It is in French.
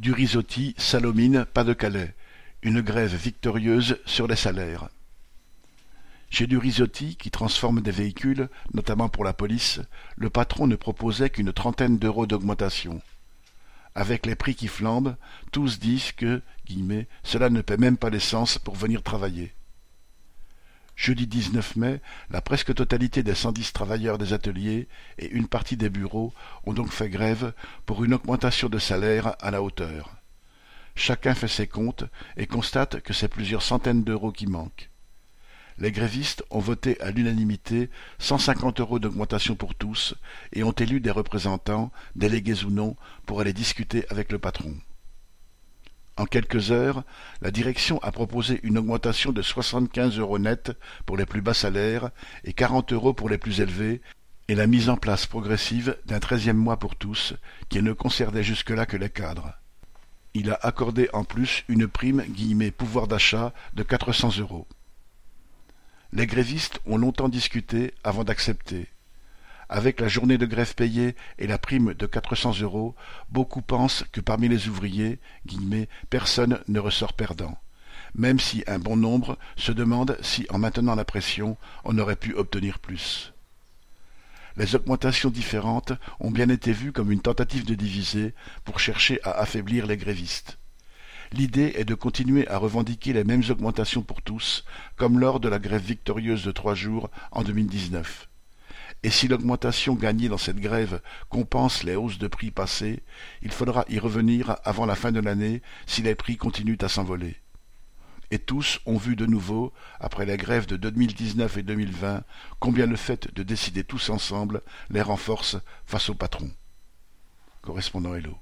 Du Risotti, Salomine, Pas-de-Calais. Une grève victorieuse sur les salaires. Chez du Risotti, qui transforme des véhicules, notamment pour la police, le patron ne proposait qu'une trentaine d'euros d'augmentation. Avec les prix qui flambent, tous disent que guillemets, cela ne paie même pas l'essence pour venir travailler. Jeudi 19 mai, la presque totalité des 110 travailleurs des ateliers et une partie des bureaux ont donc fait grève pour une augmentation de salaire à la hauteur. Chacun fait ses comptes et constate que c'est plusieurs centaines d'euros qui manquent. Les grévistes ont voté à l'unanimité 150 euros d'augmentation pour tous et ont élu des représentants, délégués ou non, pour aller discuter avec le patron. En quelques heures, la direction a proposé une augmentation de 75 euros net pour les plus bas salaires et 40 euros pour les plus élevés, et la mise en place progressive d'un treizième mois pour tous, qui ne concernait jusque-là que les cadres. Il a accordé en plus une prime guillemets pouvoir d'achat de 400 euros. Les grévistes ont longtemps discuté avant d'accepter. Avec la journée de grève payée et la prime de quatre cents euros, beaucoup pensent que parmi les ouvriers, personne ne ressort perdant. Même si un bon nombre se demandent si, en maintenant la pression, on aurait pu obtenir plus. Les augmentations différentes ont bien été vues comme une tentative de diviser pour chercher à affaiblir les grévistes. L'idée est de continuer à revendiquer les mêmes augmentations pour tous, comme lors de la grève victorieuse de trois jours en 2019. Et si l'augmentation gagnée dans cette grève compense les hausses de prix passées, il faudra y revenir avant la fin de l'année si les prix continuent à s'envoler. Et tous ont vu de nouveau, après les grèves de 2019 et 2020, combien le fait de décider tous ensemble les renforce face au patron. Correspondant Hello.